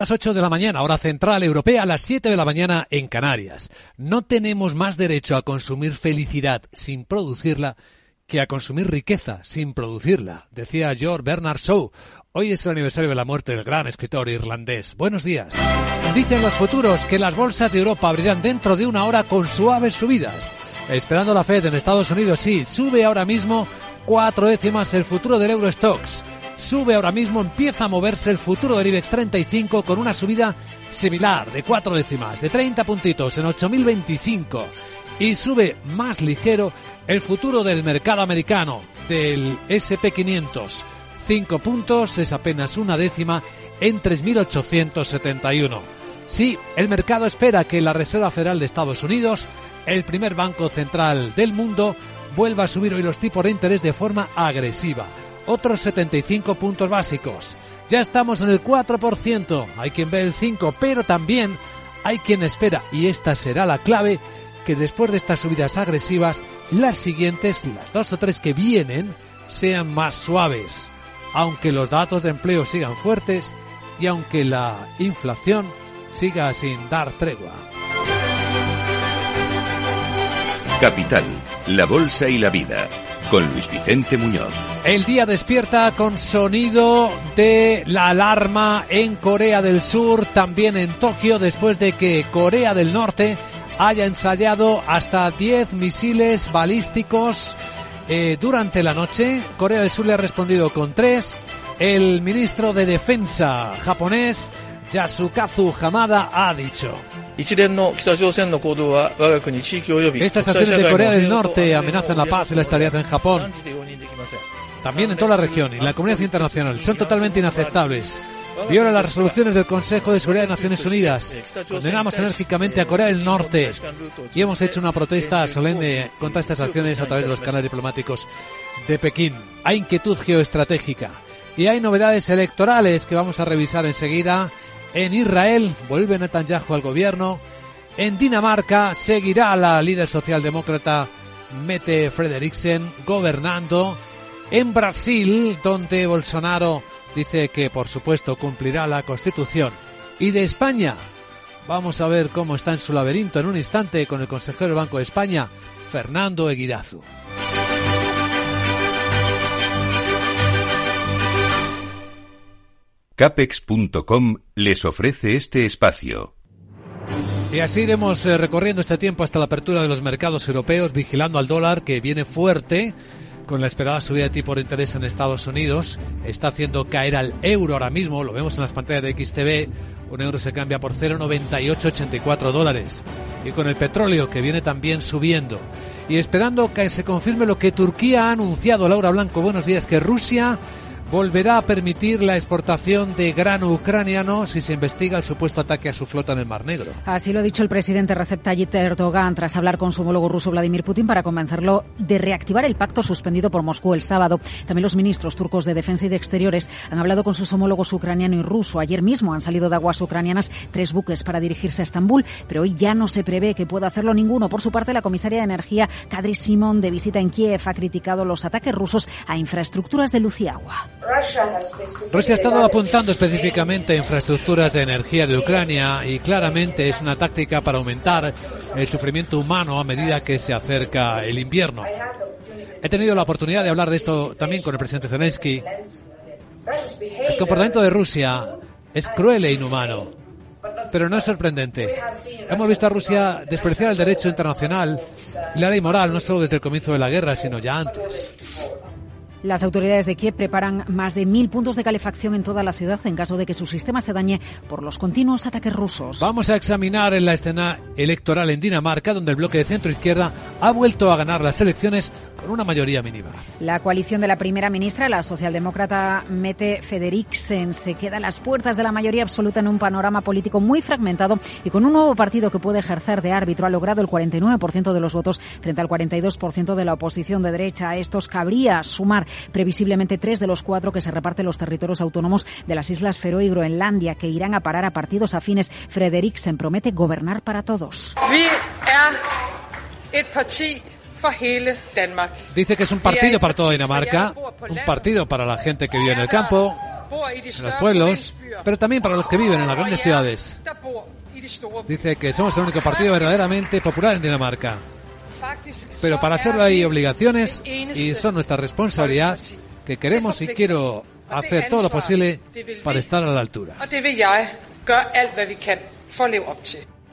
las 8 de la mañana, hora central europea, las 7 de la mañana en Canarias. No tenemos más derecho a consumir felicidad sin producirla que a consumir riqueza sin producirla, decía George Bernard Shaw. Hoy es el aniversario de la muerte del gran escritor irlandés. Buenos días. Dicen los futuros que las bolsas de Europa abrirán dentro de una hora con suaves subidas. Esperando la Fed en Estados Unidos, sí, sube ahora mismo cuatro décimas el futuro del Eurostox sube ahora mismo, empieza a moverse el futuro del IBEX 35 con una subida similar de cuatro décimas, de 30 puntitos en 8.025 y sube más ligero el futuro del mercado americano, del SP500. 5 puntos es apenas una décima en 3.871. Sí, el mercado espera que la Reserva Federal de Estados Unidos, el primer banco central del mundo, vuelva a subir hoy los tipos de interés de forma agresiva otros 75 puntos básicos. Ya estamos en el 4%, hay quien ve el 5%, pero también hay quien espera, y esta será la clave, que después de estas subidas agresivas, las siguientes, las dos o tres que vienen, sean más suaves, aunque los datos de empleo sigan fuertes y aunque la inflación siga sin dar tregua. Capital, la Bolsa y la Vida con Luis Vicente Muñoz. El día despierta con sonido de la alarma en Corea del Sur, también en Tokio, después de que Corea del Norte haya ensayado hasta 10 misiles balísticos eh, durante la noche. Corea del Sur le ha respondido con tres. El ministro de Defensa japonés, Yasukazu Hamada, ha dicho. Estas acciones de Corea del Norte amenazan la paz y la estabilidad en Japón, también en toda la región y la comunidad internacional. Son totalmente inaceptables. Viola las resoluciones del Consejo de Seguridad de Naciones Unidas. Condenamos enérgicamente a Corea del Norte y hemos hecho una protesta solemne contra estas acciones a través de los canales diplomáticos de Pekín. Hay inquietud geoestratégica y hay novedades electorales que vamos a revisar enseguida en Israel vuelve Netanyahu al gobierno. En Dinamarca seguirá la líder socialdemócrata Mette Frederiksen gobernando. En Brasil, donde Bolsonaro dice que por supuesto cumplirá la constitución. Y de España, vamos a ver cómo está en su laberinto en un instante con el consejero del Banco de España, Fernando Eguidazu. Capex.com les ofrece este espacio. Y así iremos eh, recorriendo este tiempo hasta la apertura de los mercados europeos, vigilando al dólar que viene fuerte con la esperada subida de tipo de interés en Estados Unidos. Está haciendo caer al euro ahora mismo, lo vemos en las pantallas de XTV. Un euro se cambia por 0,9884 dólares. Y con el petróleo que viene también subiendo. Y esperando que se confirme lo que Turquía ha anunciado, Laura Blanco, buenos días, que Rusia volverá a permitir la exportación de grano ucraniano si se investiga el supuesto ataque a su flota en el Mar Negro. Así lo ha dicho el presidente Recep Tayyip Erdogan tras hablar con su homólogo ruso Vladimir Putin para convencerlo de reactivar el pacto suspendido por Moscú el sábado. También los ministros turcos de Defensa y de Exteriores han hablado con sus homólogos ucraniano y ruso. Ayer mismo han salido de aguas ucranianas tres buques para dirigirse a Estambul, pero hoy ya no se prevé que pueda hacerlo ninguno. Por su parte, la comisaria de Energía, Kadri Simon, de visita en Kiev, ha criticado los ataques rusos a infraestructuras de luz. Rusia ha estado apuntando específicamente a infraestructuras de energía de Ucrania y claramente es una táctica para aumentar el sufrimiento humano a medida que se acerca el invierno. He tenido la oportunidad de hablar de esto también con el presidente Zelensky. El comportamiento de Rusia es cruel e inhumano, pero no es sorprendente. Hemos visto a Rusia despreciar el derecho internacional y la ley moral no solo desde el comienzo de la guerra, sino ya antes. Las autoridades de Kiev preparan más de mil puntos de calefacción en toda la ciudad en caso de que su sistema se dañe por los continuos ataques rusos. Vamos a examinar en la escena electoral en Dinamarca, donde el bloque de centro izquierda ha vuelto a ganar las elecciones con una mayoría mínima. La coalición de la primera ministra, la socialdemócrata Mette Frederiksen, se queda a las puertas de la mayoría absoluta en un panorama político muy fragmentado y con un nuevo partido que puede ejercer de árbitro. Ha logrado el 49% de los votos frente al 42% de la oposición de derecha. A estos cabría sumar previsiblemente tres de los cuatro que se reparten los territorios autónomos de las Islas Feroe y Groenlandia, que irán a parar a partidos afines. Frederiksen promete gobernar para todos. Dice que es un partido para toda Dinamarca, un partido para la gente que vive en el campo en los pueblos, pero también para los que viven en las grandes ciudades. Dice que somos el único partido verdaderamente popular en Dinamarca. Pero para hacerlo hay obligaciones y son nuestra responsabilidad que queremos y quiero hacer todo lo posible para estar a la altura.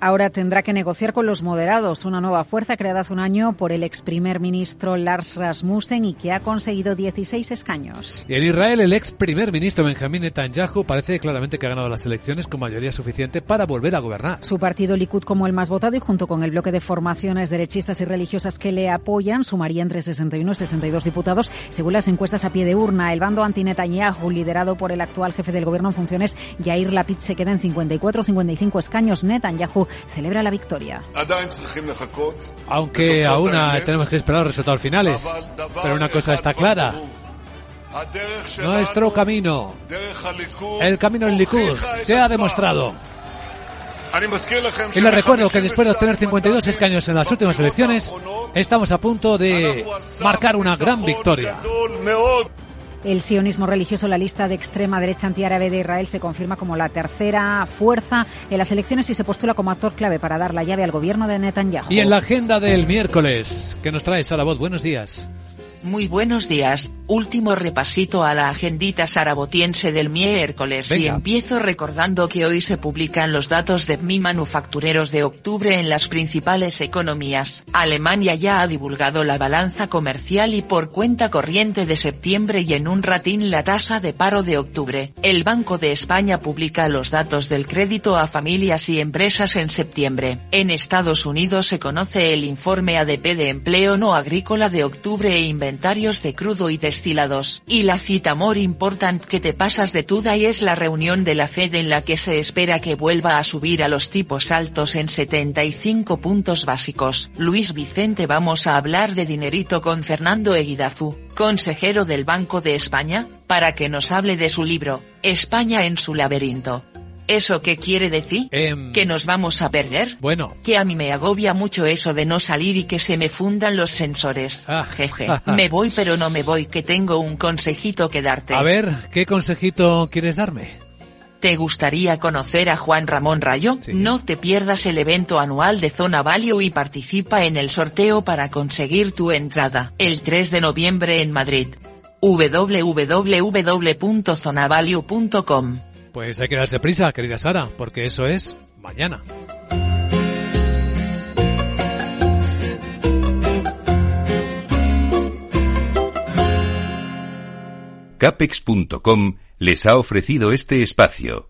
Ahora tendrá que negociar con los moderados, una nueva fuerza creada hace un año por el ex primer ministro Lars Rasmussen y que ha conseguido 16 escaños. Y en Israel, el ex primer ministro Benjamín Netanyahu parece claramente que ha ganado las elecciones con mayoría suficiente para volver a gobernar. Su partido Likud como el más votado y junto con el bloque de formaciones derechistas y religiosas que le apoyan sumaría entre 61 y 62 diputados según las encuestas a pie de urna. El bando anti-Netanyahu, liderado por el actual jefe del gobierno en funciones, Yair Lapid, se queda en 54 55 escaños. Netanyahu celebra la victoria. Aunque aún tenemos que esperar los resultados finales. Pero una cosa está clara. Nuestro camino, el camino en Likud, se ha demostrado. Y les recuerdo que después de obtener 52 escaños en las últimas elecciones, estamos a punto de marcar una gran victoria. El sionismo religioso, la lista de extrema derecha antiárabe de Israel, se confirma como la tercera fuerza en las elecciones y se postula como actor clave para dar la llave al gobierno de Netanyahu. Y en la agenda del miércoles, que nos trae Voz, buenos días. Muy buenos días, último repasito a la agendita sarabotiense del miércoles y empiezo recordando que hoy se publican los datos de mi manufactureros de octubre en las principales economías. Alemania ya ha divulgado la balanza comercial y por cuenta corriente de septiembre y en un ratín la tasa de paro de octubre. El Banco de España publica los datos del crédito a familias y empresas en septiembre. En Estados Unidos se conoce el informe ADP de empleo no agrícola de octubre e inventario de crudo y Y la cita more important que te pasas de tuda y es la reunión de la Fed en la que se espera que vuelva a subir a los tipos altos en 75 puntos básicos. Luis Vicente vamos a hablar de dinerito con Fernando Eguidazu, consejero del Banco de España, para que nos hable de su libro, España en su laberinto. ¿Eso qué quiere decir? Em, ¿Que nos vamos a perder? Bueno. Que a mí me agobia mucho eso de no salir y que se me fundan los sensores. Ah. Jeje. me voy pero no me voy que tengo un consejito que darte. A ver, ¿qué consejito quieres darme? ¿Te gustaría conocer a Juan Ramón Rayo? No te pierdas el evento anual de Zona Value y participa en el sorteo para conseguir tu entrada. El 3 de noviembre en Madrid. www.zonavalue.com pues hay que darse prisa, querida Sara, porque eso es mañana. Capex.com les ha ofrecido este espacio.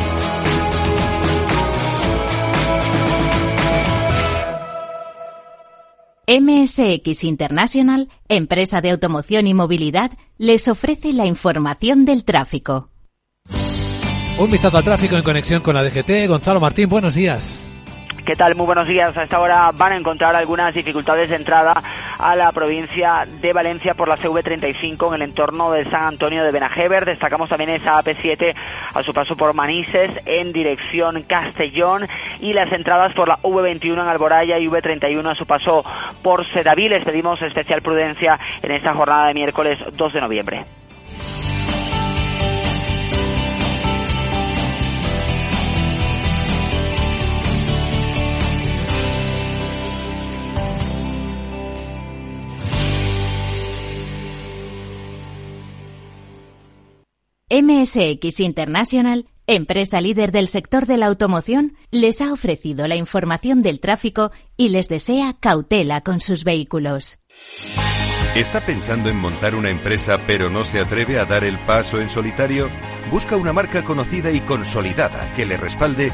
MSX International, empresa de automoción y movilidad, les ofrece la información del tráfico. Un vistazo al tráfico en conexión con la DGT. Gonzalo Martín, buenos días. ¿Qué tal? Muy buenos días. A esta hora van a encontrar algunas dificultades de entrada a la provincia de Valencia por la CV35 en el entorno de San Antonio de Benajever. Destacamos también esa AP7 a su paso por Manises en dirección Castellón y las entradas por la V21 en Alboraya y V31 a su paso por Sedavil. Les pedimos especial prudencia en esta jornada de miércoles 2 de noviembre. MSX International, empresa líder del sector de la automoción, les ha ofrecido la información del tráfico y les desea cautela con sus vehículos. ¿Está pensando en montar una empresa pero no se atreve a dar el paso en solitario? ¿Busca una marca conocida y consolidada que le respalde?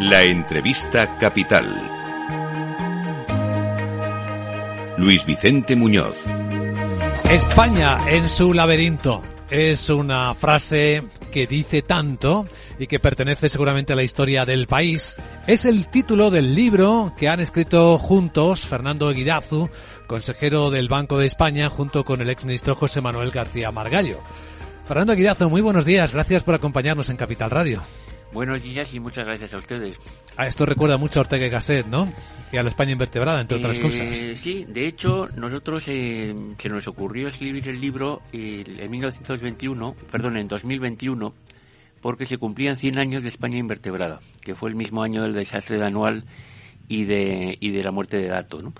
La entrevista capital. Luis Vicente Muñoz. España en su laberinto. Es una frase que dice tanto y que pertenece seguramente a la historia del país. Es el título del libro que han escrito juntos Fernando Eguidazu, consejero del Banco de España, junto con el exministro José Manuel García Margallo. Fernando Eguidazu, muy buenos días. Gracias por acompañarnos en Capital Radio. Buenos días y muchas gracias a ustedes. A esto recuerda mucho a Ortega y Gasset, ¿no? Y a la España invertebrada, entre otras Eh, cosas. Sí, de hecho, nosotros eh, se nos ocurrió escribir el libro eh, en 1921, perdón, en 2021, porque se cumplían 100 años de España invertebrada, que fue el mismo año del desastre de Anual y de, y de la muerte de Dato, ¿no?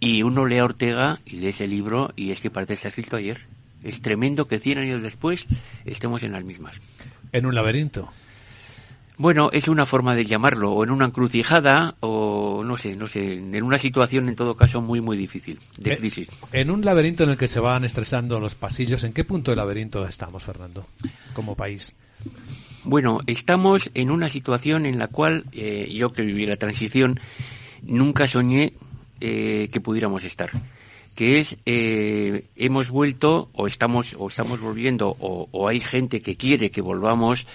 Y uno lee a Ortega y lee ese libro y es que parece que está escrito ayer. Es tremendo que 100 años después estemos en las mismas. En un laberinto. Bueno, es una forma de llamarlo, o en una encrucijada, o no sé, no sé, en una situación en todo caso muy, muy difícil, de Eh, crisis. En un laberinto en el que se van estresando los pasillos, ¿en qué punto del laberinto estamos, Fernando, como país? Bueno, estamos en una situación en la cual eh, yo que viví la transición nunca soñé eh, que pudiéramos estar. Que es, eh, hemos vuelto, o estamos, o estamos volviendo, o, o hay gente que quiere que volvamos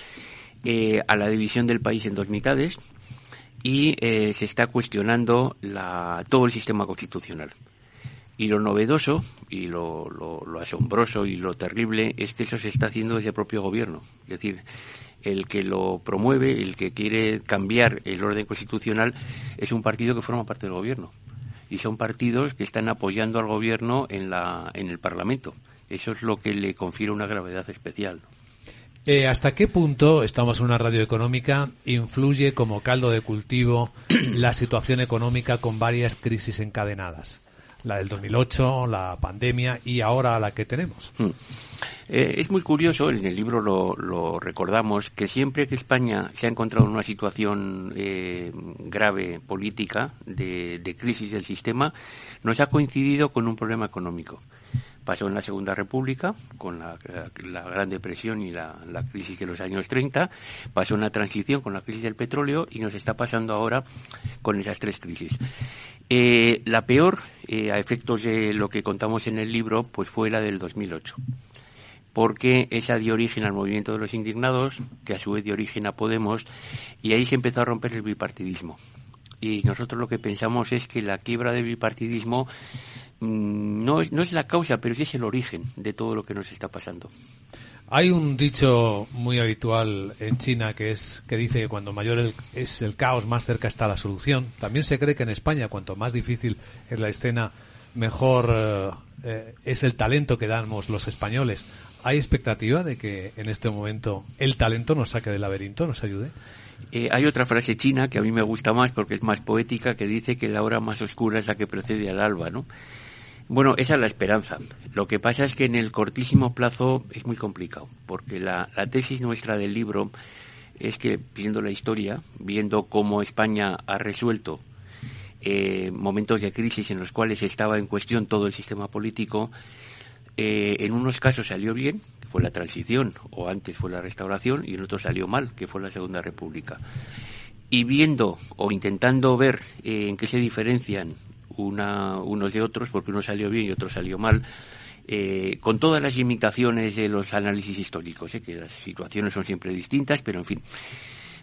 eh, a la división del país en dos mitades y eh, se está cuestionando la, todo el sistema constitucional. Y lo novedoso y lo, lo- asombroso y lo terrible es que eso se está haciendo desde el propio gobierno. Es decir, el que lo promueve, el que quiere cambiar el orden constitucional, es un partido que forma parte del gobierno. Y son partidos que están apoyando al gobierno en, la, en el Parlamento. Eso es lo que le confiere una gravedad especial. Eh, ¿Hasta qué punto, estamos en una radio económica, influye como caldo de cultivo la situación económica con varias crisis encadenadas? La del 2008, la pandemia y ahora la que tenemos. Mm. Eh, es muy curioso, en el libro lo, lo recordamos, que siempre que España se ha encontrado en una situación eh, grave política, de, de crisis del sistema, nos ha coincidido con un problema económico. Pasó en la Segunda República, con la, Gran Depresión y la, crisis de los años 30, pasó en la transición con la crisis del petróleo y nos está pasando ahora con esas tres crisis. Eh, la peor, eh, a efectos de lo que contamos en el libro, pues fue la del 2008 porque esa dio origen al movimiento de los indignados, que a su vez dio origen a Podemos, y ahí se empezó a romper el bipartidismo. Y nosotros lo que pensamos es que la quiebra del bipartidismo no, no es la causa, pero sí es el origen de todo lo que nos está pasando. Hay un dicho muy habitual en China que es que dice que cuando mayor es el caos, más cerca está la solución. También se cree que en España, cuanto más difícil es la escena, mejor eh, eh, es el talento que damos los españoles. ¿Hay expectativa de que en este momento el talento nos saque del laberinto, nos ayude? Eh, hay otra frase china que a mí me gusta más porque es más poética que dice que la hora más oscura es la que precede al alba, ¿no? Bueno, esa es la esperanza. Lo que pasa es que en el cortísimo plazo es muy complicado, porque la, tesis nuestra del libro es que, viendo la historia, viendo cómo España ha resuelto eh, momentos de crisis en los cuales estaba en cuestión todo el sistema político, eh, en unos casos salió bien, que fue la transición, o antes fue la restauración, y en otros salió mal, que fue la Segunda República. Y viendo o intentando ver eh, en qué se diferencian una, unos de otros, porque uno salió bien y otro salió mal, eh, con todas las limitaciones de los análisis históricos, ¿eh? que las situaciones son siempre distintas, pero en fin.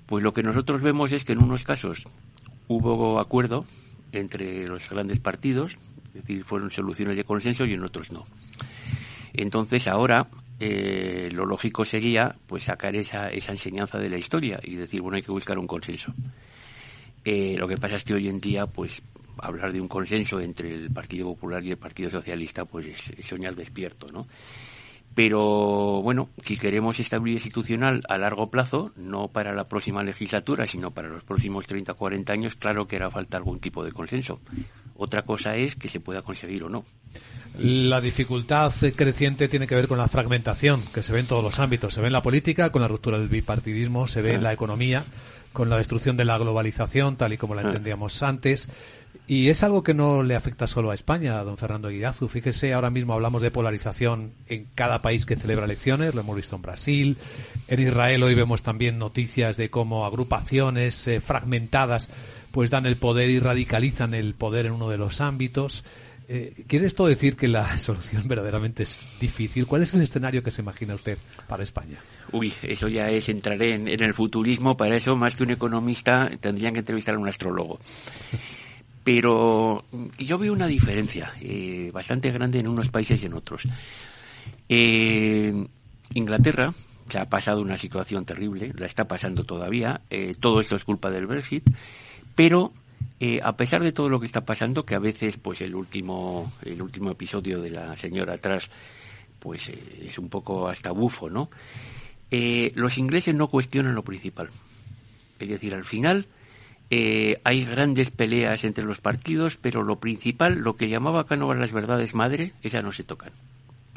Pues lo que nosotros vemos es que en unos casos hubo acuerdo entre los grandes partidos, es decir, fueron soluciones de consenso y en otros no. Entonces ahora eh, lo lógico sería pues sacar esa, esa enseñanza de la historia y decir, bueno, hay que buscar un consenso. lo que pasa es que hoy en día, pues hablar de un consenso entre el Partido Popular y el Partido Socialista, pues es, soñar despierto, ¿no? Pero bueno, si queremos estabilidad institucional a largo plazo, no para la próxima legislatura, sino para los próximos 30 o 40 años, claro que hará falta algún tipo de consenso. Otra cosa es que se pueda conseguir o no. La dificultad creciente tiene que ver con la fragmentación, que se ve en todos los ámbitos. Se ve en la política, con la ruptura del bipartidismo, se ve en la economía, con la destrucción de la globalización, tal y como la ah. entendíamos antes. Y es algo que no le afecta solo a España, don Fernando Guidazu. Fíjese, ahora mismo hablamos de polarización en cada país que celebra elecciones, lo hemos visto en Brasil, en Israel hoy vemos también noticias de cómo agrupaciones eh, fragmentadas pues dan el poder y radicalizan el poder en uno de los ámbitos. Eh, ¿Quiere esto decir que la solución verdaderamente es difícil? ¿Cuál es el escenario que se imagina usted para España? Uy, eso ya es entrar en, en el futurismo. Para eso, más que un economista, tendrían que entrevistar a un astrólogo. Pero yo veo una diferencia eh, bastante grande en unos países y en otros. Eh, Inglaterra se ha pasado una situación terrible, la está pasando todavía. Eh, todo esto es culpa del Brexit, pero a pesar de todo lo que está pasando, que a veces, pues el último, el último episodio de la señora atrás, pues es un poco hasta bufo, ¿no? los ingleses no cuestionan lo principal. Es decir, al final eh, hay grandes peleas entre los partidos, pero lo principal, lo que llamaba Cánovas las verdades madre, esas no se tocan.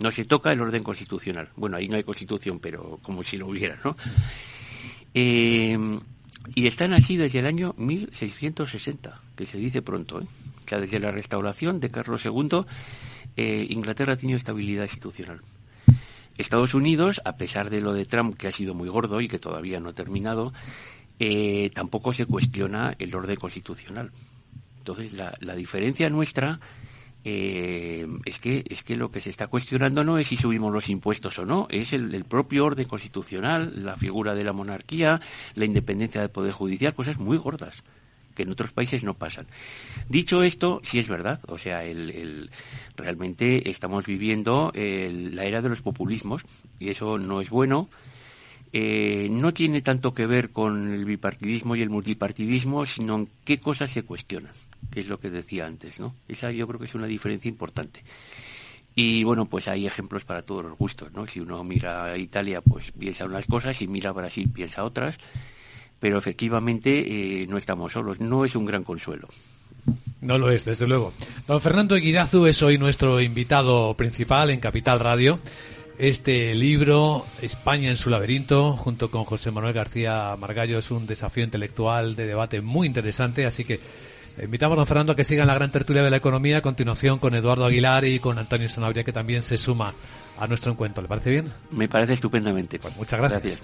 No se toca el orden constitucional. Bueno, ahí no hay constitución, pero como si lo hubiera, ¿no? Eh, y están así desde el año 1660, que se dice pronto, ¿eh? O sea, desde la restauración de Carlos II, eh, Inglaterra ha tenido estabilidad institucional. Estados Unidos, a pesar de lo de Trump, que ha sido muy gordo y que todavía no ha terminado, eh, tampoco se cuestiona el orden constitucional. Entonces, la, la diferencia nuestra eh, es que es que lo que se está cuestionando no es si subimos los impuestos o no, es el, el, propio orden constitucional, la figura de la monarquía, la independencia del poder judicial, cosas muy gordas que en otros países no pasan. Dicho esto, sí es verdad, o sea, el, el, realmente estamos viviendo la era de los populismos y eso no es bueno eh, no tiene tanto que ver con el bipartidismo y el multipartidismo, sino en qué cosas se cuestionan, que es lo que decía antes, ¿no? Esa yo creo que es una diferencia importante. Y bueno, pues hay ejemplos para todos los gustos, ¿no? Si uno mira a Italia, pues piensa unas cosas, y mira a Brasil, piensa otras, pero efectivamente eh, no estamos solos, no es un gran consuelo. No lo es, desde luego. Don Fernando Eguidazu es hoy nuestro invitado principal en Capital Radio este libro, España en su laberinto, junto con José Manuel García Margallo, es un desafío intelectual de debate muy interesante, así que invitamos a don Fernando a que siga en la gran tertulia de la economía, a continuación con Eduardo Aguilar y con Antonio Sanabria, que también se suma a nuestro encuentro. ¿Le parece bien? Me parece estupendamente. Pues muchas gracias.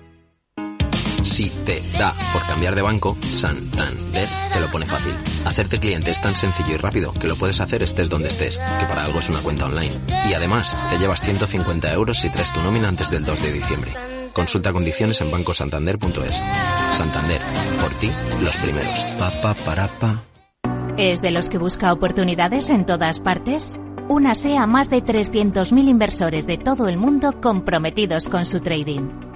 Si te da por cambiar de banco, Santander te lo pone fácil. Hacerte cliente es tan sencillo y rápido que lo puedes hacer estés donde estés, que para algo es una cuenta online. Y además, te llevas 150 euros si traes tu nómina antes del 2 de diciembre. Consulta condiciones en bancosantander.es. Santander, por ti, los primeros. Pa, pa, para, pa. ¿Es de los que busca oportunidades en todas partes? Únase a más de 300.000 inversores de todo el mundo comprometidos con su trading.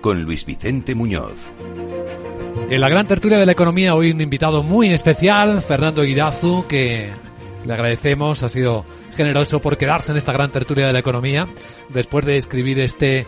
con Luis Vicente Muñoz. En la gran tertulia de la economía hoy un invitado muy especial, Fernando Guidazu, que le agradecemos, ha sido generoso por quedarse en esta gran tertulia de la economía después de escribir este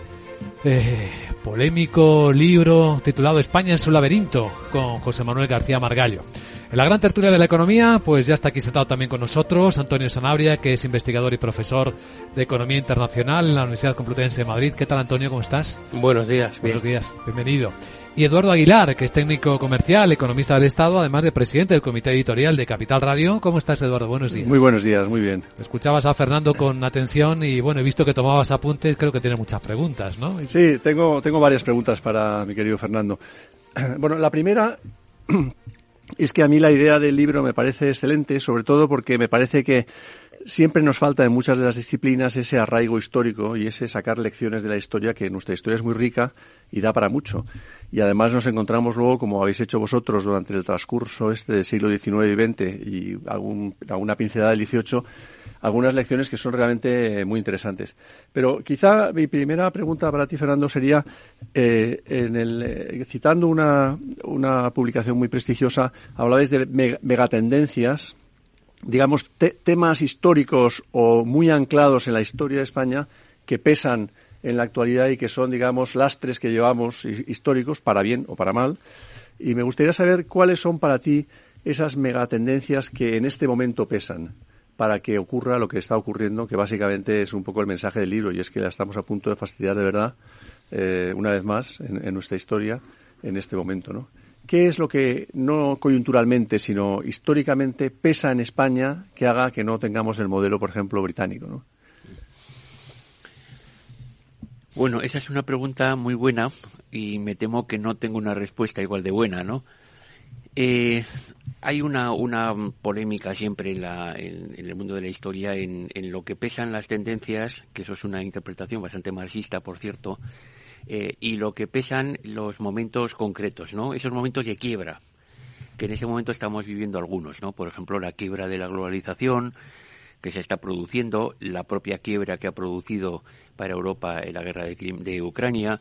eh, polémico libro titulado España en su laberinto con José Manuel García Margallo. En la gran tertulia de la economía, pues ya está aquí sentado también con nosotros Antonio Sanabria, que es investigador y profesor de Economía Internacional en la Universidad Complutense de Madrid. ¿Qué tal, Antonio? ¿Cómo estás? Buenos días. Buenos días. Bienvenido. Y Eduardo Aguilar, que es técnico comercial, economista del Estado, además de presidente del comité editorial de Capital Radio. ¿Cómo estás, Eduardo? Buenos días. Muy buenos días, muy bien. Escuchabas a Fernando con atención y, bueno, he visto que tomabas apuntes. Creo que tiene muchas preguntas, ¿no? Sí, tengo, tengo varias preguntas para mi querido Fernando. Bueno, la primera es que a mí la idea del libro me parece excelente, sobre todo porque me parece que siempre nos falta en muchas de las disciplinas ese arraigo histórico y ese sacar lecciones de la historia, que nuestra historia es muy rica y da para mucho. Y además nos encontramos luego, como habéis hecho vosotros durante el transcurso este del siglo XIX y XX y algún, alguna pincelada del XVIII, algunas lecciones que son realmente muy interesantes. Pero quizá mi primera pregunta para ti, Fernando, sería, eh, en el, eh, citando una, una publicación muy prestigiosa, hablabais de megatendencias, digamos, temas históricos o muy anclados en la historia de España que pesan en la actualidad y que son, digamos, lastres que llevamos históricos, para bien o para mal. Y me gustaría saber cuáles son para ti esas megatendencias que en este momento pesan para que ocurra lo que está ocurriendo, que básicamente es un poco el mensaje del libro, y es que la estamos a punto de fastidiar de verdad, eh, una vez más, en, nuestra historia, en este momento, ¿no? ¿Qué es lo que, no coyunturalmente, sino históricamente, pesa en España que haga que no tengamos el modelo, por ejemplo, británico, ¿no? Bueno, esa es una pregunta muy buena y me temo que no tengo una respuesta igual de buena, ¿no? Eh, hay una, una polémica siempre en, la, en, el mundo de la historia en, en, lo que pesan las tendencias, que eso es una interpretación bastante marxista, por cierto, eh, y lo que pesan los momentos concretos, ¿no? Esos momentos de quiebra, que en ese momento estamos viviendo algunos, ¿no? Por ejemplo, la quiebra de la globalización que se está produciendo, la propia quiebra que ha producido para Europa en la guerra de, de Ucrania.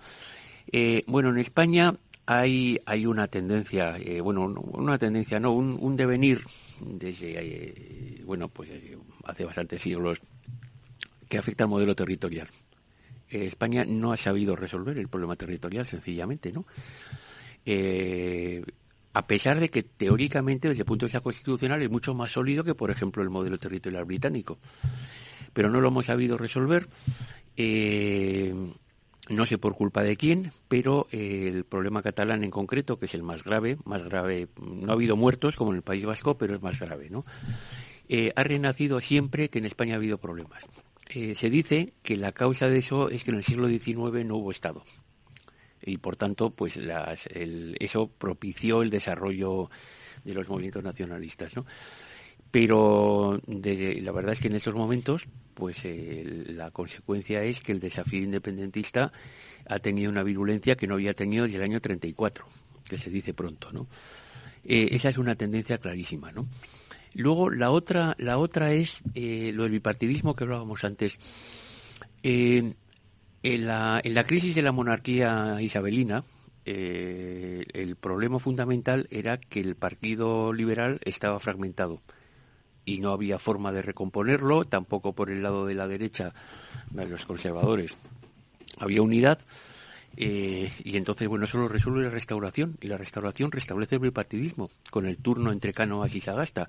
Eh, bueno, en España hay, hay una tendencia, eh, bueno, una tendencia, no, un, devenir desde, eh, bueno, pues eh, hace bastantes siglos que afecta al modelo territorial. España no ha sabido resolver el problema territorial, sencillamente, ¿no? a pesar de que teóricamente, desde el punto de vista constitucional, es mucho más sólido que, por ejemplo, el modelo territorial británico. Pero no lo hemos sabido resolver. No sé por culpa de quién, pero eh, el problema catalán en concreto, que es el más grave, más grave, no ha habido muertos como en el País Vasco, pero es más grave, ¿no? Eh, ha renacido siempre que en España ha habido problemas. Eh, se dice que la causa de eso es que en el siglo XIX no hubo Estado y por tanto, pues las, eso propició el desarrollo de los movimientos nacionalistas, ¿no? Pero la verdad es que en esos momentos, pues eh, la consecuencia es que el desafío independentista ha tenido una virulencia que no había tenido desde el año 34, que se dice pronto, ¿no? Eh, esa es una tendencia clarísima, ¿no? Luego la otra, la otra es eh, lo del bipartidismo que hablábamos antes. en, la, en la crisis de la monarquía isabelina, el problema fundamental era que el Partido Liberal estaba fragmentado y no había forma de recomponerlo, tampoco por el lado de la derecha de los conservadores. Había unidad eh, y entonces, bueno, eso lo resuelve la restauración y la restauración restablece el bipartidismo con el turno entre Cánovas y Sagasta.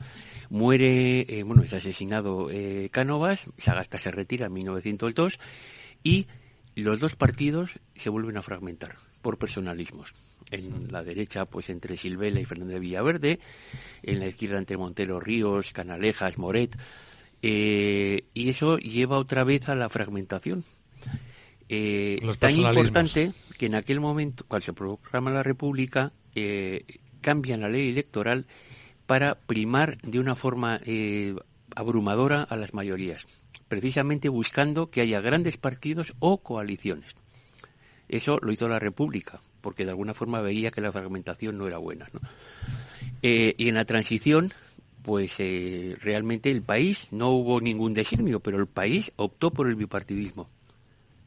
Muere, eh, bueno, es asesinado eh, Cánovas, Sagasta se retira en 1902 y los dos partidos se vuelven a fragmentar por personalismos en la derecha pues entre Silvela y Fernández Villaverde, en la izquierda entre Montero Ríos, Canalejas, Moret, eh, y eso lleva otra vez a la fragmentación. Eh, tan importante que en aquel momento, cuando se proclama la República, eh, cambian la ley electoral para primar de una forma eh, abrumadora a las mayorías, precisamente buscando que haya grandes partidos o coaliciones. Eso lo hizo la República, porque de alguna forma veía que la fragmentación no era buena. Eh, y en la transición, pues eh, realmente el país, no hubo ningún designio, pero el país optó por el bipartidismo,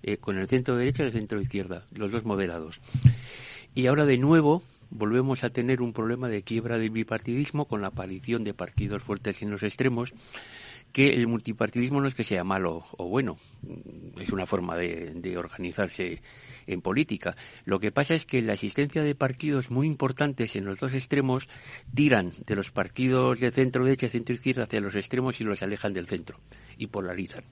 eh, con el centro derecha y el centro izquierda, los dos moderados. Y ahora de nuevo volvemos a tener un problema de quiebra del bipartidismo con la aparición de partidos fuertes en los extremos que el multipartidismo no es que sea malo o bueno, es una forma de organizarse en política. Lo que pasa es que la existencia de partidos muy importantes en los dos extremos tiran de los partidos de centro derecha centro izquierda hacia los extremos y los alejan del centro y polarizan.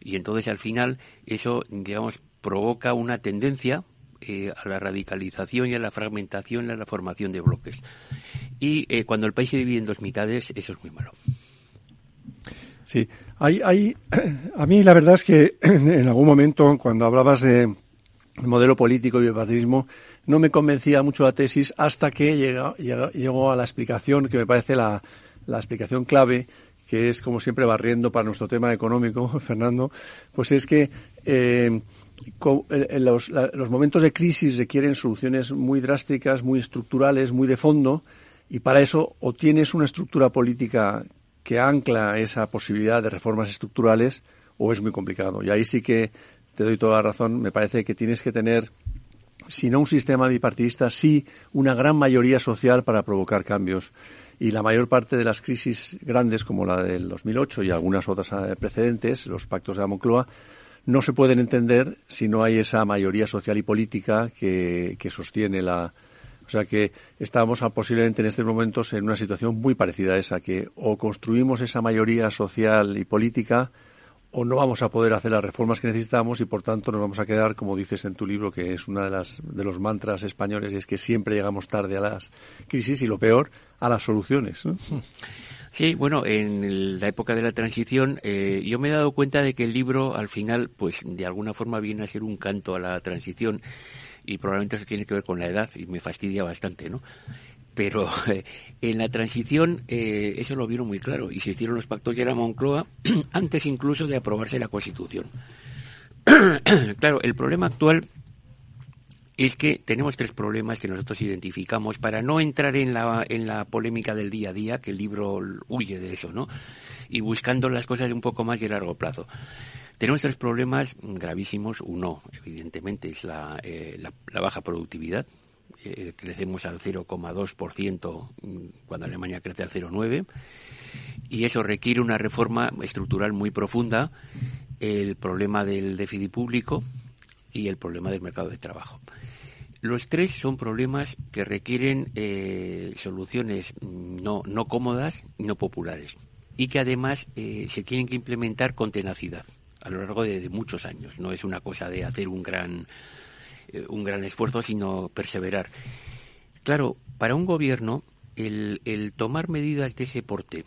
Y entonces al final eso, digamos, provoca una tendencia eh, a la radicalización y a la fragmentación a la formación de bloques. Y eh, cuando el país se divide en dos mitades, eso es muy malo. Sí, hay, hay, a mí la verdad es que en algún momento cuando hablabas de, el modelo político y bipartidismo, no me convencía mucho la tesis hasta que llegó, a la explicación que me parece la, explicación clave, que es como siempre barriendo para nuestro tema económico, Fernando, pues es que eh, los, los, momentos de crisis requieren soluciones muy drásticas, muy estructurales, muy de fondo, y para eso o tienes una estructura política que ancla esa posibilidad de reformas estructurales, o es muy complicado. Y ahí sí que te doy toda la razón, me parece que tienes que tener, si no un sistema bipartidista, sí una gran mayoría social para provocar cambios. Y la mayor parte de las crisis grandes, como la del 2008 y algunas otras eh, precedentes, los pactos de la Moncloa, no se pueden entender si no hay esa mayoría social y política que, que sostiene la, o sea que estamos posiblemente en estos momentos en una situación muy parecida a esa, que o construimos esa mayoría social y política o no vamos a poder hacer las reformas que necesitamos y por tanto nos vamos a quedar, como dices en tu libro, que es una de de los mantras españoles, y es que siempre llegamos tarde a las crisis y lo peor, a las soluciones. Sí, bueno, en la época de la transición eh, yo me he dado cuenta de que el libro al final, pues de alguna forma viene a ser un canto a la transición y probablemente eso tiene que ver con la edad y me fastidia bastante, ¿no? pero en la transición eh, eso lo vieron muy claro y se hicieron los pactos de la Moncloa antes incluso de aprobarse la Constitución. claro, el problema actual es que tenemos tres problemas que nosotros identificamos para no entrar en la, en la polémica del día a día, que el libro huye de eso, ¿no? Y buscando las cosas de un poco más de largo plazo. Tenemos tres problemas gravísimos. Uno, evidentemente, es la, eh, baja productividad, eh, crecemos al 0,2% cuando Alemania crece al 0,9% y eso requiere una reforma estructural muy profunda, el problema del déficit público y el problema del mercado de trabajo. Los tres son problemas que requieren eh, soluciones no, no cómodas, no populares y que además eh, se tienen que implementar con tenacidad a lo largo de muchos años. No es una cosa de hacer un gran eh, un gran esfuerzo, sino perseverar. Claro, para un gobierno, el, tomar medidas de ese porte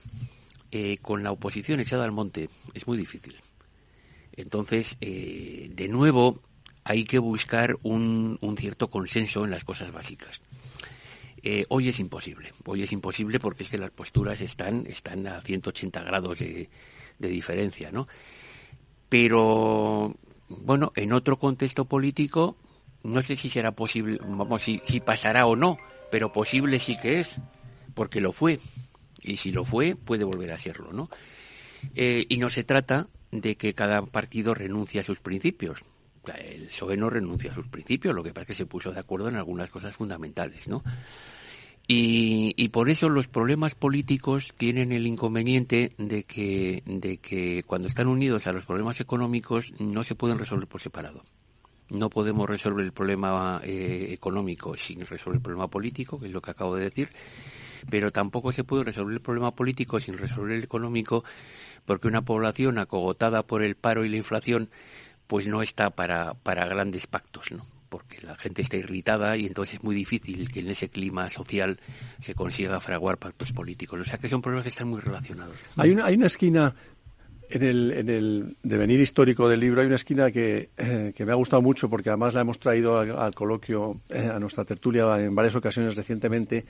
con la oposición echada al monte es muy difícil. Entonces, de nuevo, hay que buscar un, un, cierto consenso en las cosas básicas. Eh, hoy es imposible. Hoy es imposible porque es que las posturas están, están a 180 grados de, diferencia, ¿no? Pero, bueno, en otro contexto político, no sé si será posible, vamos, si, si pasará o no, pero posible sí que es, porque lo fue. Y si lo fue, puede volver a serlo, ¿no? Eh, y no se trata de que cada partido renuncie a sus principios. El PSOE no renuncia a sus principios, lo que pasa es que se puso de acuerdo en algunas cosas fundamentales, ¿no? Y, por eso los problemas políticos tienen el inconveniente de que, de que cuando están unidos a los problemas económicos no se pueden resolver por separado. No podemos resolver el problema eh, económico sin resolver el problema político, que es lo que acabo de decir, pero tampoco se puede resolver el problema político sin resolver el económico, porque una población acogotada por el paro y la inflación, pues no está para, para grandes pactos, ¿no? porque la gente está irritada y entonces es muy difícil que en ese clima social se consiga fraguar pactos políticos. O sea que son problemas que están muy relacionados. Hay una, hay una esquina en el, en el devenir histórico del libro, hay una esquina que, eh, que me ha gustado mucho porque además la hemos traído al, coloquio, eh, a nuestra tertulia en varias ocasiones recientemente,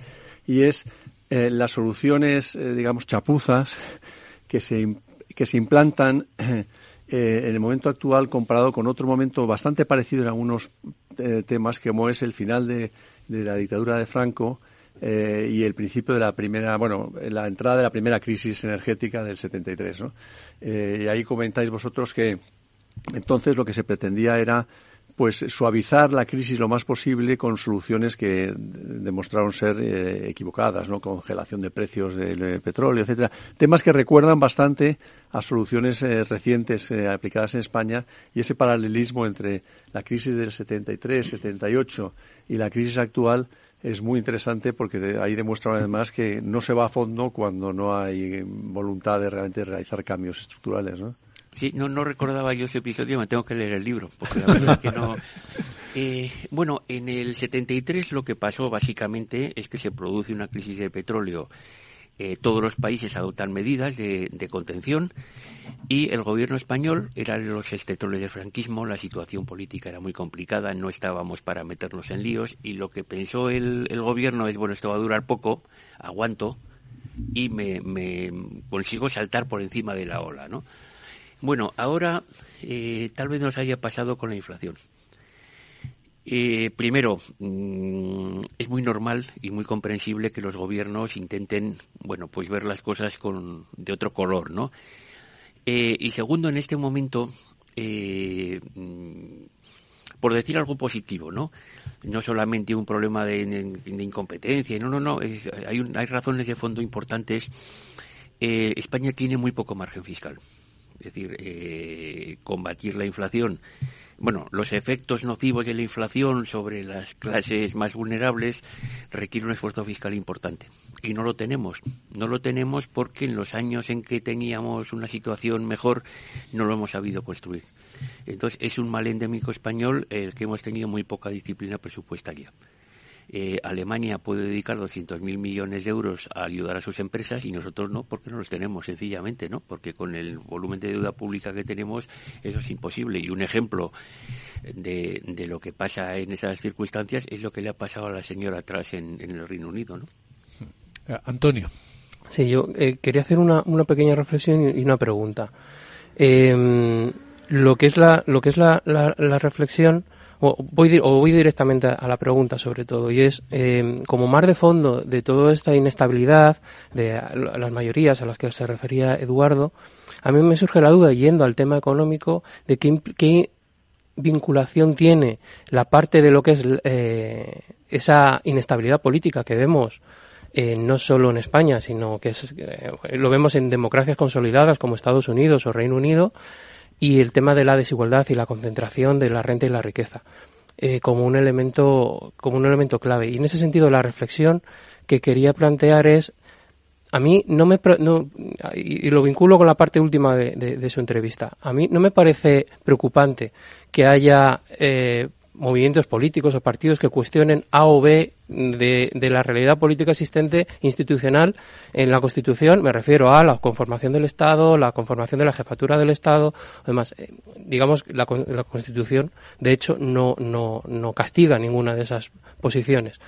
y es eh, las soluciones, digamos, chapuzas que se, que se implantan en el momento actual comparado con otro momento bastante parecido en algunos eh, temas como es el final de, la dictadura de Franco eh, y el principio de la primera, bueno, la entrada de la primera crisis energética del 73. ¿no? Eh, y ahí comentáis vosotros que entonces lo que se pretendía era pues suavizar la crisis lo más posible con soluciones que demostraron ser eh, equivocadas, ¿no? Congelación de precios del eh, petróleo, etcétera. Temas que recuerdan bastante a soluciones eh, recientes aplicadas en España y ese paralelismo entre la crisis del 73, 78 y la crisis actual es muy interesante porque ahí demuestra además que no se va a fondo cuando no hay voluntad de realmente realizar cambios estructurales, ¿no? Sí, no, no recordaba yo ese episodio, me tengo que leer el libro, porque la verdad es que no... Eh, bueno, en el 73 lo que pasó básicamente es que se produce una crisis de petróleo. Eh, todos los países adoptan medidas de, contención y el gobierno español era los estetores del franquismo, la situación política era muy complicada, no estábamos para meternos en líos y lo que pensó el, el gobierno es, bueno, esto va a durar poco, aguanto y me, me consigo saltar por encima de la ola, ¿no? Bueno, ahora eh, tal vez nos haya pasado con la inflación. Eh, primero, mm, es muy normal y muy comprensible que los gobiernos intenten, bueno, pues ver las cosas con, de otro color, ¿no? Eh, y segundo, en este momento, mm, por decir algo positivo, ¿no? No solamente un problema de, incompetencia, no, no, no, hay, hay razones de fondo importantes. España tiene muy poco margen fiscal decir, eh, combatir la inflación. Bueno, los efectos nocivos de la inflación sobre las clases más vulnerables requiere un esfuerzo fiscal importante. Y no lo tenemos. No lo tenemos porque en los años en que teníamos una situación mejor no lo hemos sabido construir. Entonces, es un mal endémico español el que hemos tenido muy poca disciplina presupuestaria. Eh, Alemania puede dedicar 200.000 millones de euros a ayudar a sus empresas y nosotros no, porque no los tenemos, sencillamente, ¿no? Porque con el volumen de deuda pública que tenemos, eso es imposible. Y un ejemplo de, de lo que pasa en esas circunstancias es lo que le ha pasado a la señora atrás en, el Reino Unido, ¿no? Eh, Antonio. Sí, yo eh, quería hacer una, una pequeña reflexión y una pregunta. Em, lo que es la, lo que es la, la reflexión voy, o voy directamente a la pregunta sobre todo, y es, eh, como mar de fondo de toda esta inestabilidad, de las mayorías a las que se refería Eduardo, a mí me surge la duda, yendo al tema económico, de qué, qué vinculación tiene la parte de lo que es eh, esa inestabilidad política que vemos eh, no solo en España, sino que es, lo vemos en democracias consolidadas como Estados Unidos o Reino Unido, y el tema de la desigualdad y la concentración de la renta y la riqueza eh, como un elemento como un elemento clave. Y en ese sentido la reflexión que quería plantear es a mí no me no, y lo vinculo con la parte última de, de, su entrevista a mí no me parece preocupante que haya eh, movimientos políticos o partidos que cuestionen A o B de, la realidad política existente institucional en la Constitución. Me refiero a la conformación del Estado, la conformación de la jefatura del Estado. Además, eh, digamos, la, Constitución, de hecho, no, no, no castiga ninguna de esas posiciones.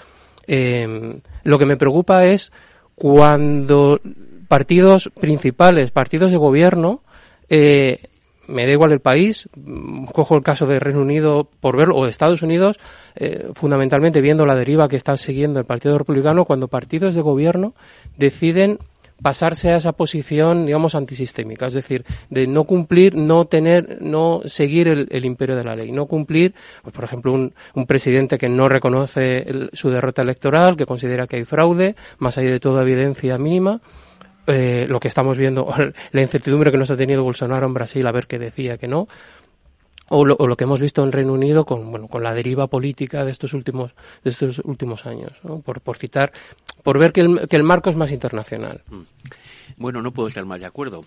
Eh, lo que me preocupa es cuando partidos principales, partidos de gobierno, eh, me da igual el país, mm, cojo el caso de Reino Unido por verlo, o de Estados Unidos, eh, fundamentalmente viendo la deriva que está siguiendo el Partido Republicano, cuando partidos de gobierno deciden pasarse a esa posición, digamos, antisistémica, es decir, de no cumplir, no tener, no seguir el, imperio de la ley, no cumplir, pues, por ejemplo, un, un, presidente que no reconoce su derrota electoral, que considera que hay fraude, más allá de toda evidencia mínima, eh, lo que estamos viendo, la incertidumbre que nos ha tenido Bolsonaro en Brasil a ver qué decía que no, o lo, que hemos visto en Reino Unido con, bueno, con la deriva política de estos últimos, de estos últimos años, por, por citar, por ver que el, que el marco es más internacional. Mm. Bueno, no puedo estar más de acuerdo.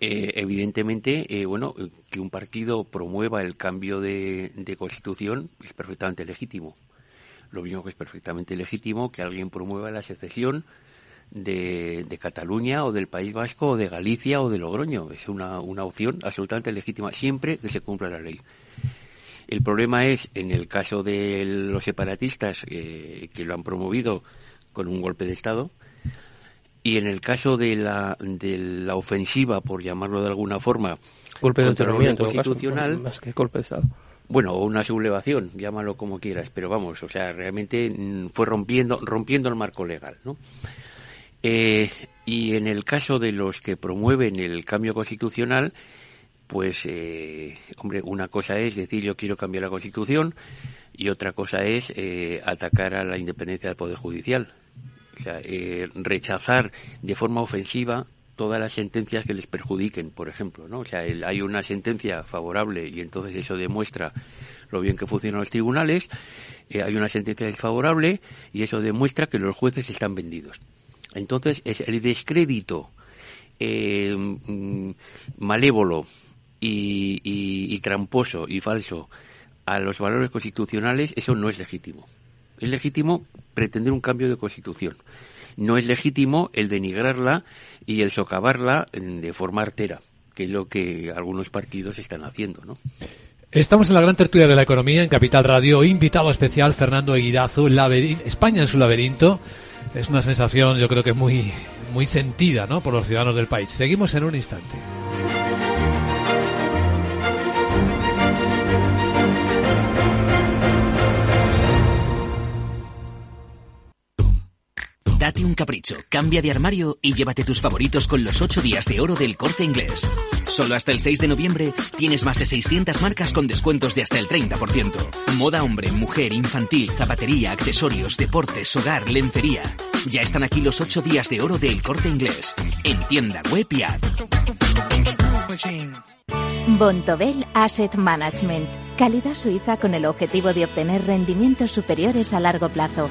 Eh, evidentemente, eh, bueno, que un partido promueva el cambio de, constitución es perfectamente legítimo. Lo mismo que es perfectamente legítimo que alguien promueva la secesión de, de, Cataluña o del País Vasco o de Galicia o de Logroño. Es una, una opción absolutamente legítima, siempre que se cumpla la ley. El problema es, en el caso de los separatistas eh, que lo han promovido con un golpe de Estado, y en el caso de la, de la ofensiva, por llamarlo de alguna forma, golpe de orden constitucional, más que golpe de Estado. Bueno, o una sublevación, llámalo como quieras, pero vamos, o sea, realmente mm, fue rompiendo, rompiendo el marco legal, ¿no? Eh, y en el caso de los que promueven el cambio constitucional, pues, eh, hombre, una cosa es decir yo quiero cambiar la constitución y otra cosa es eh, atacar a la independencia del Poder Judicial. O sea, eh, rechazar de forma ofensiva todas las sentencias que les perjudiquen, por ejemplo, ¿no? O sea, el, hay una sentencia favorable y entonces eso demuestra lo bien que funcionan los tribunales, eh, hay una sentencia desfavorable y eso demuestra que los jueces están vendidos. Entonces, es el descrédito eh, mm, malévolo y, y, tramposo y falso a los valores constitucionales, eso no es legítimo. Es legítimo pretender un cambio de constitución. No es legítimo el denigrarla y el socavarla de forma artera, que es lo que algunos partidos están haciendo, ¿no? Estamos en la gran tertulia de la economía en Capital Radio. Invitado especial Fernando Eguidazo, España en su laberinto es una sensación yo creo que muy, muy sentida ¿no? por los ciudadanos del país. Seguimos en un instante. Date un capricho, cambia de armario y llévate tus favoritos con los 8 días de oro del corte inglés. Solo hasta el 6 de noviembre tienes más de 600 marcas con descuentos de hasta el 30%. Moda hombre, mujer, infantil, zapatería, accesorios, deportes, hogar, lencería. Ya están aquí los 8 días de oro del corte inglés. En tienda web y app. Bontobel Asset Management. Calidad suiza con el objetivo de obtener rendimientos superiores a largo plazo.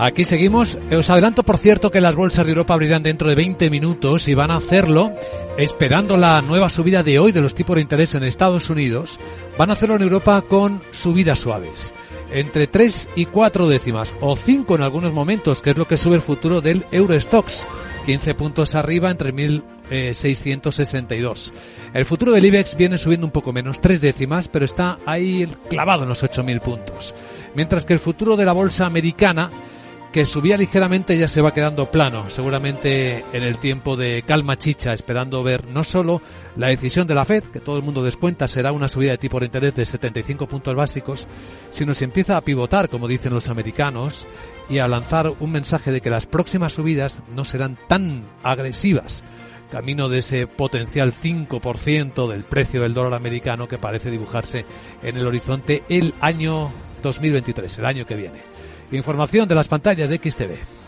Aquí seguimos. Os adelanto, por cierto, que las bolsas de Europa abrirán dentro de 20 minutos y van a hacerlo esperando la nueva subida de hoy de los tipos de interés en Estados Unidos. Van a hacerlo en Europa con subidas suaves. Entre 3 y 4 décimas, o 5 en algunos momentos, que es lo que sube el futuro del Eurostox. 15 puntos arriba entre 1.662. El futuro del IBEX viene subiendo un poco menos, 3 décimas, pero está ahí clavado en los 8.000 puntos. Mientras que el futuro de la bolsa americana que subía ligeramente ya se va quedando plano, seguramente en el tiempo de calma chicha, esperando ver no solo la decisión de la Fed, que todo el mundo descuenta será una subida de tipo de interés de 75 puntos básicos, sino si empieza a pivotar, como dicen los americanos, y a lanzar un mensaje de que las próximas subidas no serán tan agresivas, camino de ese potencial 5% del precio del dólar americano que parece dibujarse en el horizonte el año 2023, el año que viene. Información de las pantallas de XTV.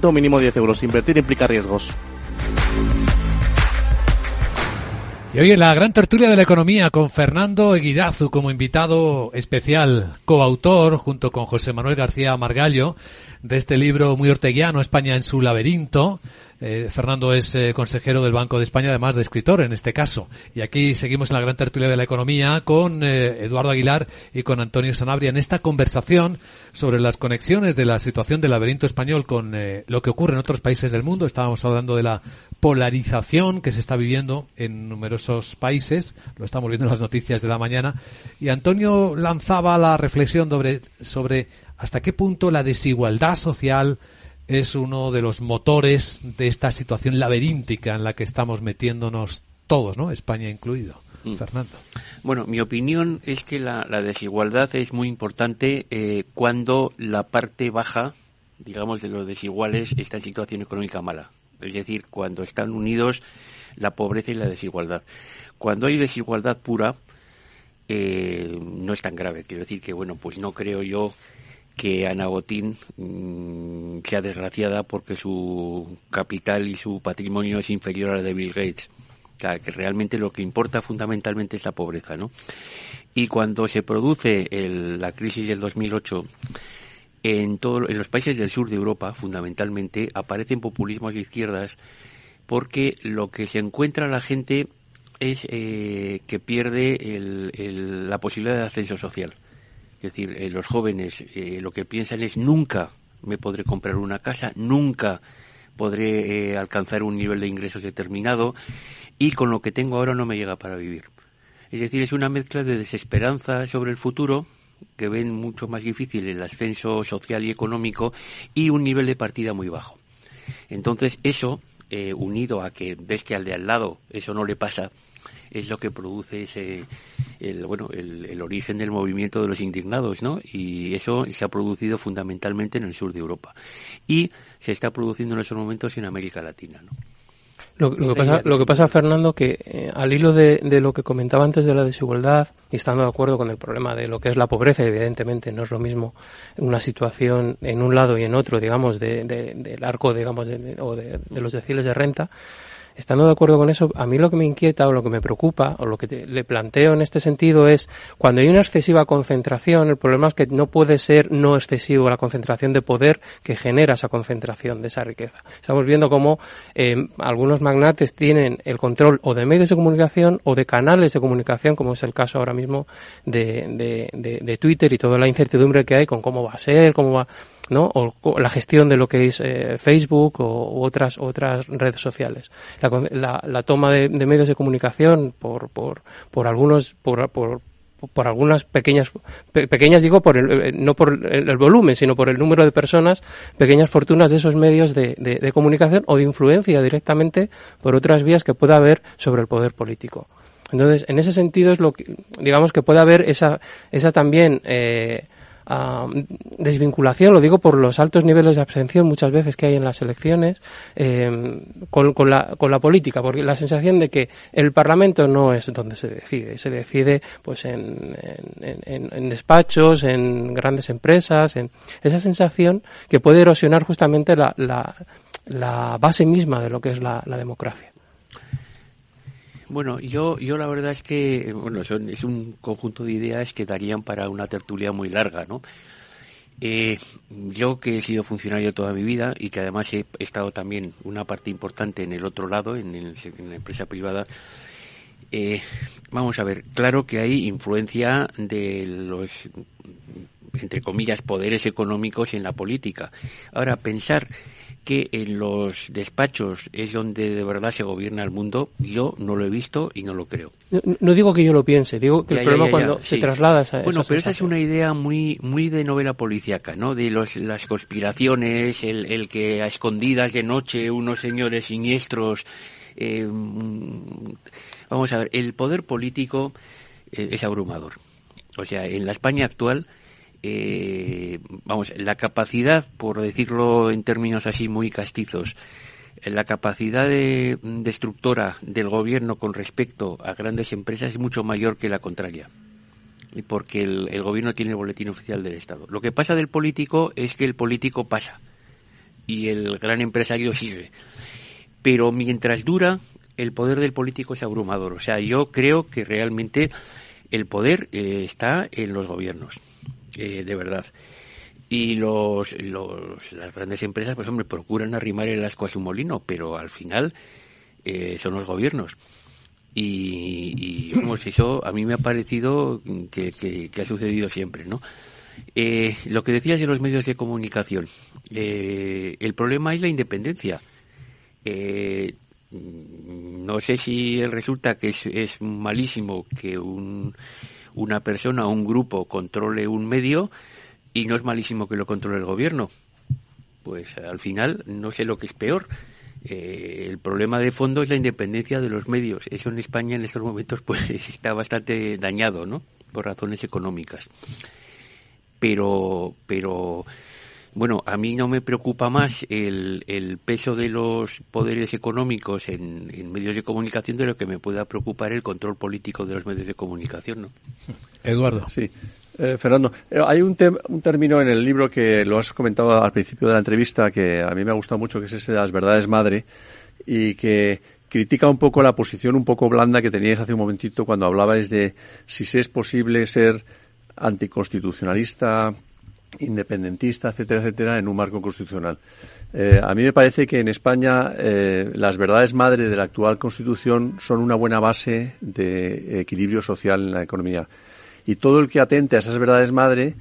mínimo 10 euros. Invertir implica riesgos. Y hoy en la gran tertulia de la economía con Fernando Eguidazu como invitado especial, coautor junto con José Manuel García Margallo de este libro muy orteguiano, España en su laberinto, eh, Fernando es eh, consejero del Banco de España, además de escritor en este caso. Y aquí seguimos en la gran tertulia de la economía con eh, Eduardo Aguilar y con Antonio Sanabria en esta conversación sobre las conexiones de la situación del laberinto español con lo que ocurre en otros países del mundo. Estábamos hablando de la polarización que se está viviendo en numerosos países. Lo estamos viendo en las noticias de la mañana. Y Antonio lanzaba la reflexión sobre, sobre hasta qué punto la desigualdad social es uno de los motores de esta situación laberíntica en la que estamos metiéndonos todos, ¿no? España incluido. Mm. Fernando. Bueno, mi opinión es que la, desigualdad es muy importante eh, cuando la parte baja, digamos, de los desiguales está en situación económica mala. Es decir, cuando están unidos la pobreza y la desigualdad. Cuando hay desigualdad pura, eh, no es tan grave. Quiero decir que, bueno, pues no creo yo que Ana Botín mm, sea desgraciada porque su capital y su patrimonio es inferior al de Bill Gates. O sea, que realmente lo que importa fundamentalmente es la pobreza, ¿no? Y cuando se produce la crisis del 2008, en, todo, en los países del sur de Europa, fundamentalmente, aparecen populismos de izquierdas porque lo que se encuentra la gente es eh, que pierde la posibilidad de ascenso social. Es decir, eh, los jóvenes eh, lo que piensan es nunca me podré comprar una casa, nunca podré eh, alcanzar un nivel de ingresos determinado y con lo que tengo ahora no me llega para vivir. Es decir, es una mezcla de desesperanza sobre el futuro, que ven mucho más difícil el ascenso social y económico, y un nivel de partida muy bajo. Entonces, eso, unido a que ves que al de al lado eso no le pasa, es lo que produce ese el bueno el, origen del movimiento de los indignados no y eso se ha producido fundamentalmente en el sur de Europa. Y se está produciendo en esos momentos en América Latina no lo, que pasa, lo que pasa, Fernando, que eh, al hilo de, lo que comentaba antes de la desigualdad, y estando de acuerdo con el problema de lo que es la pobreza, evidentemente no es lo mismo una situación en un lado y en otro, digamos, de, del arco, digamos, o de, los deciles de renta, estando de acuerdo con eso, a mí lo que me inquieta o lo que me preocupa o lo que le planteo en este sentido es cuando hay una excesiva concentración, el problema es que no puede ser no excesivo la concentración de poder que genera esa concentración de esa riqueza. Estamos viendo cómo eh, algunos magnates tienen el control o de medios de comunicación o de canales de comunicación, como es el caso ahora mismo de, de Twitter y toda la incertidumbre que hay con cómo va a ser, cómo va ¿no? O, la gestión de lo que es eh, Facebook o otras otras redes sociales. La, la, toma de, medios de comunicación por, por, por algunos por, por, por algunas pequeñas pequeñas digo por el, eh, no por el, volumen sino por el número de personas pequeñas fortunas de esos medios de, de, de, comunicación o de influencia directamente por otras vías que pueda haber sobre el poder político entonces en ese sentido es lo que digamos que puede haber esa esa también eh, desvinculación, lo digo por los altos niveles de abstención muchas veces que hay en las elecciones em, con, la, con la política, porque la sensación de que el Parlamento no es donde se decide, se decide pues en, en, despachos, en grandes empresas, en esa sensación que puede erosionar justamente la, la, la base misma de lo que es la democracia. Bueno, yo, yo la verdad es que, bueno, es un conjunto de ideas que darían para una tertulia muy larga, ¿no? Eh, yo que he sido funcionario toda mi vida y que además he estado también una parte importante en el otro lado, en, la empresa privada, eh, vamos a ver, claro que hay influencia de los, entre comillas, poderes económicos en la política. Ahora, pensar que en los despachos es donde de verdad se gobierna el mundo, yo no lo he visto y no lo creo. No, digo que yo lo piense, digo que el problema cuando se traslada a esa Bueno, pero esa es una idea muy muy de novela policíaca, ¿no? De los, las conspiraciones, el, el que a escondidas de noche unos señores siniestros... Eh, vamos a ver, el poder político eh, es abrumador. O sea, en la España actual eh, vamos, la capacidad, por decirlo en términos así muy castizos, la capacidad de, destructora del gobierno con respecto a grandes empresas es mucho mayor que la contraria. Porque el, el gobierno tiene el boletín oficial del Estado. Lo que pasa del político es que el político pasa y el gran empresario sigue. Pero mientras dura, el poder del político es abrumador. O sea, yo creo que realmente el poder eh, está en los gobiernos eh, de verdad. Y los, los, las grandes empresas, pues hombre, procuran arrimar el asco a su molino, pero al final eh, son los gobiernos. Y, y vamos, eso a mí me ha parecido que, que, ha sucedido siempre, ¿no? Eh, lo que decías de los medios de comunicación, eh, el problema es la independencia. Eh, no sé si resulta que es, es malísimo que un una persona o un grupo controle un medio y no es malísimo que lo controle el gobierno. Pues al final no sé lo que es peor. Eh, el problema de fondo es la independencia de los medios. Eso en España en estos momentos pues está bastante dañado, ¿no? Por razones económicas. Pero, pero bueno, a mí no me preocupa más el, el peso de los poderes económicos en, en, medios de comunicación de lo que me pueda preocupar el control político de los medios de comunicación, ¿no? Eduardo. Sí. Eh, Fernando, eh, hay un, un término en el libro que lo has comentado al principio de la entrevista que a mí me ha gustado mucho, que es ese de las verdades madre, y que critica un poco la posición un poco blanda que teníais hace un momentito cuando hablabais de si es posible ser anticonstitucionalista, independentista, etcétera, etcétera, en un marco constitucional. Eh, a mí me parece que en España eh, las verdades madre de la actual Constitución son una buena base de equilibrio social en la economía. Y todo el que atente a esas verdades madre,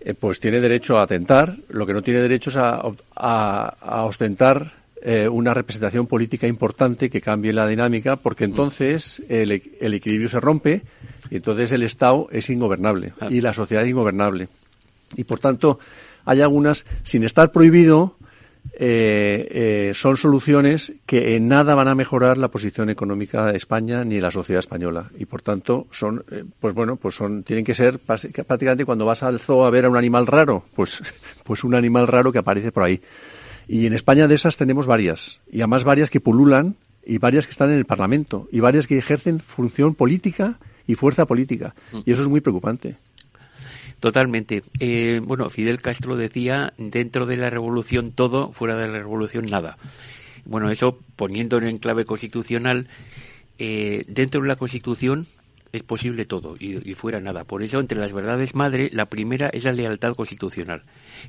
eh, pues tiene derecho a atentar. Lo que no tiene derecho es a, a, ostentar una representación política importante que cambie la dinámica, porque entonces el, el equilibrio se rompe y entonces el Estado es ingobernable y la sociedad es ingobernable. Y por tanto, hay algunas, sin estar prohibido, eh, eh, son soluciones que en nada van a mejorar la posición económica de España ni la sociedad española. Y por tanto son eh, pues bueno pues son tienen que ser prácticamente cuando vas al zoo a ver a un animal raro pues pues un animal raro que aparece por ahí. Y en España de esas tenemos varias. Y además varias que pululan y varias que están en el Parlamento y varias que ejercen función política y fuerza política. Mm. y eso es muy preocupante Totalmente. Eh, bueno, Fidel Castro decía, dentro de la revolución todo, fuera de la revolución nada. Bueno, eso poniéndolo en clave constitucional, eh, dentro de la Constitución es posible todo y, fuera nada. Por eso, entre las verdades madre, la primera es la lealtad constitucional,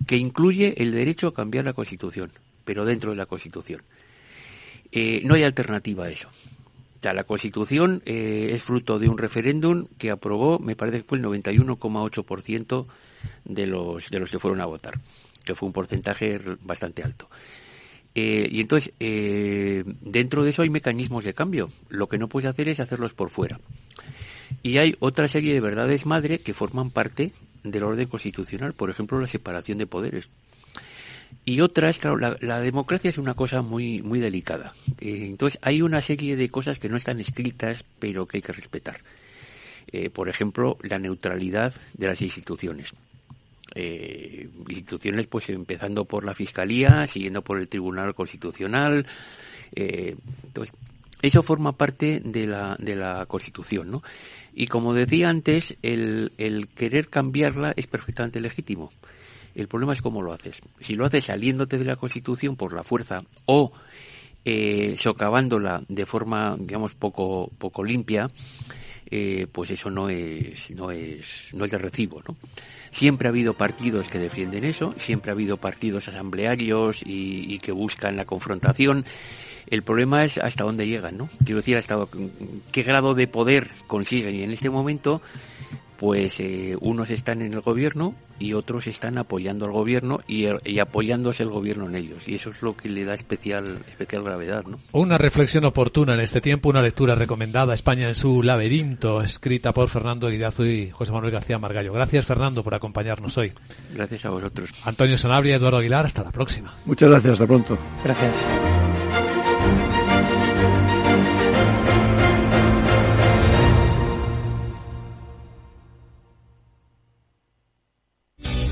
que incluye el derecho a cambiar la Constitución, pero dentro de la Constitución. Eh, no hay alternativa a eso la Constitución eh, es fruto de un referéndum que aprobó, me parece que fue el 91,8% de los, de los que fueron a votar, que fue un porcentaje bastante alto. Eh, y entonces, eh, dentro de eso hay mecanismos de cambio. Lo que no puedes hacer es hacerlos por fuera. Y hay otra serie de verdades madre que forman parte del orden constitucional, por ejemplo, la separación de poderes. Y otras, claro, la, democracia es una cosa muy, muy delicada. Eh, entonces, hay una serie de cosas que no están escritas, pero que hay que respetar. Eh, por ejemplo, la neutralidad de las instituciones. Eh, instituciones, pues empezando por la Fiscalía, siguiendo por el Tribunal Constitucional. entonces, eso forma parte de la, de la Constitución, ¿no? Y como decía antes, el, el querer cambiarla es perfectamente legítimo. El problema es cómo lo haces. Si lo haces saliéndote de la Constitución por la fuerza o eh, socavándola de forma, digamos, poco, poco limpia, eh, pues eso no es, no es, no es de recibo, ¿no? Siempre ha habido partidos que defienden eso, siempre ha habido partidos asamblearios y, y que buscan la confrontación. El problema es hasta dónde llegan, ¿no? Quiero decir, hasta qué grado de poder consiguen. Y en este momento, pues eh, unos están en el gobierno y otros están apoyando al gobierno y, y, apoyándose el gobierno en ellos. Y eso es lo que le da especial, especial gravedad, ¿no? Una reflexión oportuna en este tiempo, una lectura recomendada, España en su laberinto, escrita por Fernando Guidazo y José Manuel García Margallo. Gracias, Fernando, por acompañarnos hoy. Gracias a vosotros. Antonio Sanabria, Eduardo Aguilar, hasta la próxima. Muchas gracias, hasta pronto. Gracias.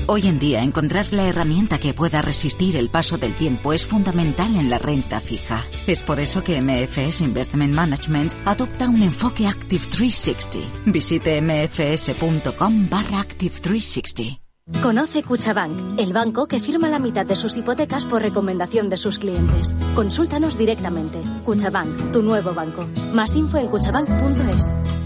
Hoy en día encontrar la herramienta que pueda resistir el paso del tiempo es fundamental en la renta fija. Es por eso que MFS Investment Management adopta un enfoque Active 360. Visite mfs.com barra Active 360. Conoce Cuchabank, el banco que firma la mitad de sus hipotecas por recomendación de sus clientes. Consúltanos directamente. Cuchabank, tu nuevo banco. Más info en cuchabank.es.